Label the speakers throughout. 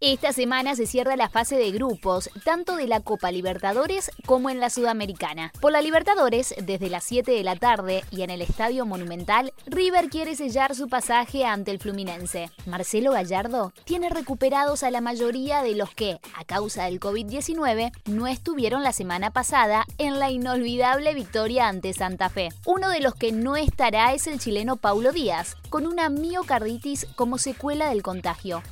Speaker 1: Esta semana se cierra la fase de grupos, tanto de la Copa Libertadores como en la Sudamericana. Por la Libertadores, desde las 7 de la tarde y en el Estadio Monumental, River quiere sellar su pasaje ante el Fluminense. Marcelo Gallardo tiene recuperados a la mayoría de los que, a causa del COVID-19, no estuvieron la semana pasada en la inolvidable victoria ante Santa Fe. Uno de los que no estará es el chileno Paulo Díaz, con una miocarditis como secuela del contagio.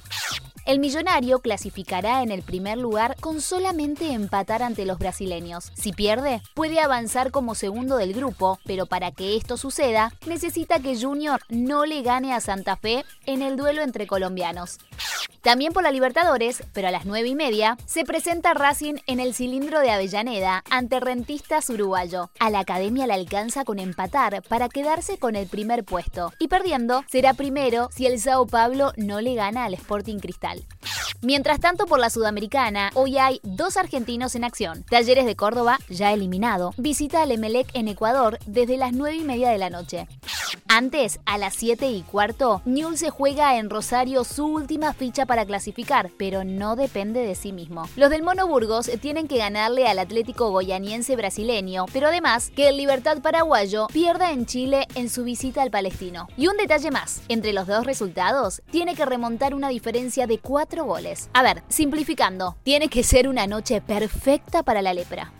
Speaker 1: El millonario clasificará en el primer lugar con solamente empatar ante los brasileños. Si pierde, puede avanzar como segundo del grupo, pero para que esto suceda, necesita que Junior no le gane a Santa Fe en el duelo entre colombianos. También por la Libertadores, pero a las 9 y media, se presenta Racing en el cilindro de Avellaneda ante Rentistas Uruguayo. A la academia le alcanza con empatar para quedarse con el primer puesto. Y perdiendo, será primero si el Sao Pablo no le gana al Sporting Cristal. Mientras tanto, por la Sudamericana, hoy hay dos argentinos en acción. Talleres de Córdoba, ya eliminado, visita al Emelec en Ecuador desde las 9 y media de la noche. Antes, a las 7 y cuarto, Newell se juega en Rosario su última ficha para clasificar, pero no depende de sí mismo. Los del Mono Burgos tienen que ganarle al Atlético Goyaniense brasileño, pero además que el Libertad paraguayo pierda en Chile en su visita al palestino. Y un detalle más, entre los dos resultados, tiene que remontar una diferencia de 4 goles. A ver, simplificando, tiene que ser una noche perfecta para la lepra.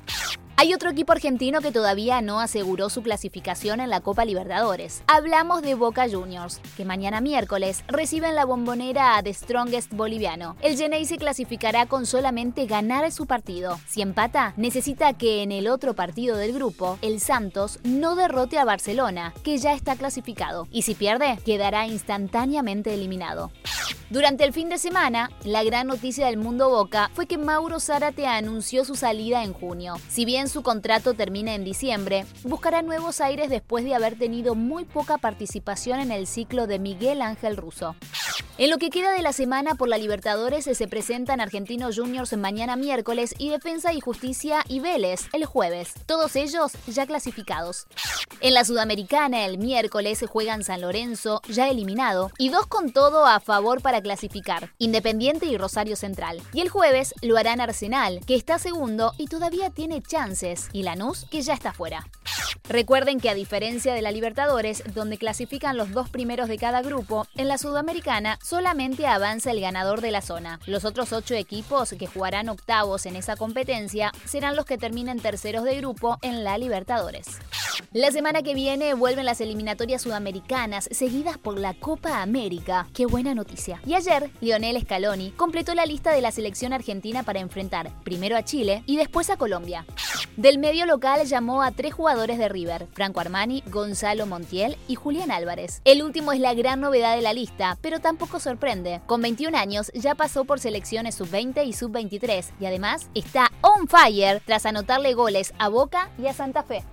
Speaker 1: Hay otro equipo argentino que todavía no aseguró su clasificación en la Copa Libertadores. Hablamos de Boca Juniors, que mañana miércoles reciben la bombonera The Strongest boliviano. El Genei se clasificará con solamente ganar su partido. Si empata, necesita que en el otro partido del grupo, el Santos no derrote a Barcelona, que ya está clasificado. Y si pierde, quedará instantáneamente eliminado. Durante el fin de semana, la gran noticia del mundo Boca fue que Mauro Zárate anunció su salida en junio. Si bien su contrato termina en diciembre, buscará nuevos aires después de haber tenido muy poca participación en el ciclo de Miguel Ángel Russo. En lo que queda de la semana por la Libertadores se presentan Argentinos Juniors mañana miércoles y Defensa y Justicia y Vélez el jueves, todos ellos ya clasificados. En la Sudamericana el miércoles juegan San Lorenzo, ya eliminado, y dos con todo a favor para clasificar, Independiente y Rosario Central. Y el jueves lo harán Arsenal, que está segundo y todavía tiene chances, y Lanús, que ya está fuera. Recuerden que a diferencia de la Libertadores, donde clasifican los dos primeros de cada grupo, en la Sudamericana solamente avanza el ganador de la zona. Los otros ocho equipos que jugarán octavos en esa competencia serán los que terminen terceros de grupo en la Libertadores. La semana que viene vuelven las eliminatorias sudamericanas, seguidas por la Copa América. ¡Qué buena noticia! Y ayer, Lionel Scaloni completó la lista de la selección argentina para enfrentar primero a Chile y después a Colombia. Del medio local llamó a tres jugadores de River, Franco Armani, Gonzalo Montiel y Julián Álvarez. El último es la gran novedad de la lista, pero tampoco sorprende. Con 21 años ya pasó por selecciones sub-20 y sub-23 y además está on fire tras anotarle goles a Boca y a Santa Fe.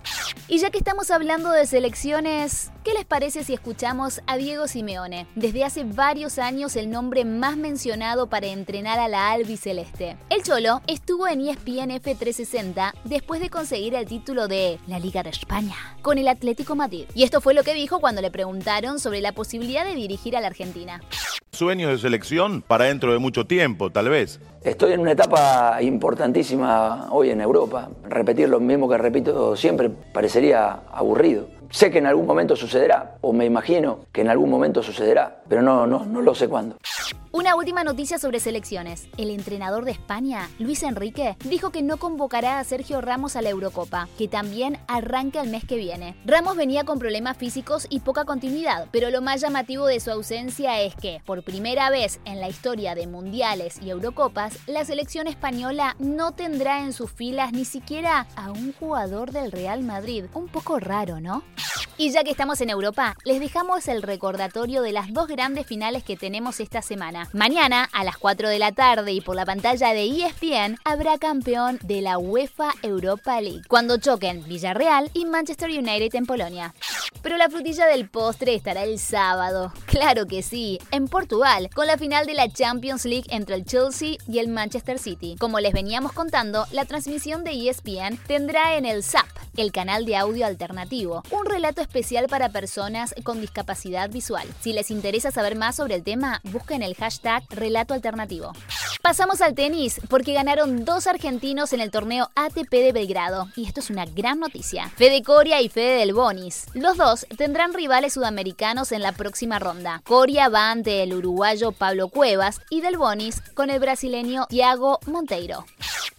Speaker 1: Y ya que estamos hablando de selecciones, ¿qué les parece si escuchamos a Diego Simeone? Desde hace varios años el nombre más mencionado para entrenar a la albiceleste. El Cholo estuvo en ESPN F360 después de conseguir el título de la Liga de España con el Atlético Madrid. Y esto fue lo que dijo cuando le preguntaron sobre la posibilidad de dirigir a la Argentina.
Speaker 2: Sueños de selección para dentro de mucho tiempo, tal vez.
Speaker 3: Estoy en una etapa importantísima hoy en Europa. Repetir lo mismo que repito siempre parecería aburrido. Sé que en algún momento sucederá, o me imagino que en algún momento sucederá, pero no, no, no lo sé cuándo.
Speaker 1: Una última noticia sobre selecciones. El entrenador de España, Luis Enrique, dijo que no convocará a Sergio Ramos a la Eurocopa, que también arranca el mes que viene. Ramos venía con problemas físicos y poca continuidad, pero lo más llamativo de su ausencia es que, por primera vez en la historia de mundiales y Eurocopas, la selección española no tendrá en sus filas ni siquiera a un jugador del Real Madrid. Un poco raro, ¿no? Y ya que estamos en Europa, les dejamos el recordatorio de las dos grandes finales que tenemos esta semana. Mañana, a las 4 de la tarde y por la pantalla de ESPN, habrá campeón de la UEFA Europa League, cuando choquen Villarreal y Manchester United en Polonia. Pero la frutilla del postre estará el sábado. Claro que sí, en Portugal, con la final de la Champions League entre el Chelsea y el Manchester City. Como les veníamos contando, la transmisión de ESPN tendrá en el SAP, el canal de audio alternativo, un relato especial para personas con discapacidad visual. Si les interesa saber más sobre el tema, busquen el hashtag relato alternativo. Pasamos al tenis porque ganaron dos argentinos en el torneo ATP de Belgrado. Y esto es una gran noticia. Fede Coria y Fede Del Bonis. Los dos tendrán rivales sudamericanos en la próxima ronda. Coria va ante el uruguayo Pablo Cuevas y Del Bonis con el brasileño Thiago Monteiro.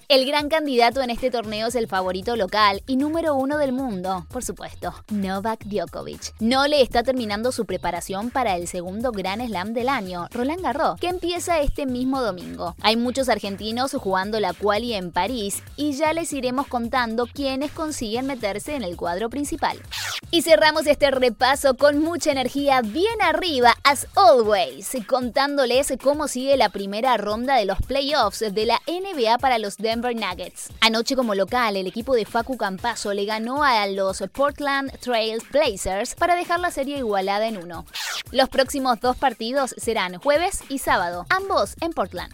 Speaker 1: El gran candidato en este torneo es el favorito local y número uno del mundo, por supuesto, Novak Djokovic. No le está terminando su preparación para el segundo Gran Slam del año, Roland Garros, que empieza este mismo domingo. Hay muchos argentinos jugando la quali en París y ya les iremos contando quiénes consiguen meterse en el cuadro principal. Y cerramos este repaso con mucha energía bien arriba, as always, contándoles cómo sigue la primera ronda de los playoffs de la NBA para los Denver Anoche como local, el equipo de Facu Campaso le ganó a los Portland Trail Blazers para dejar la serie igualada en uno. Los próximos dos partidos serán jueves y sábado, ambos en Portland.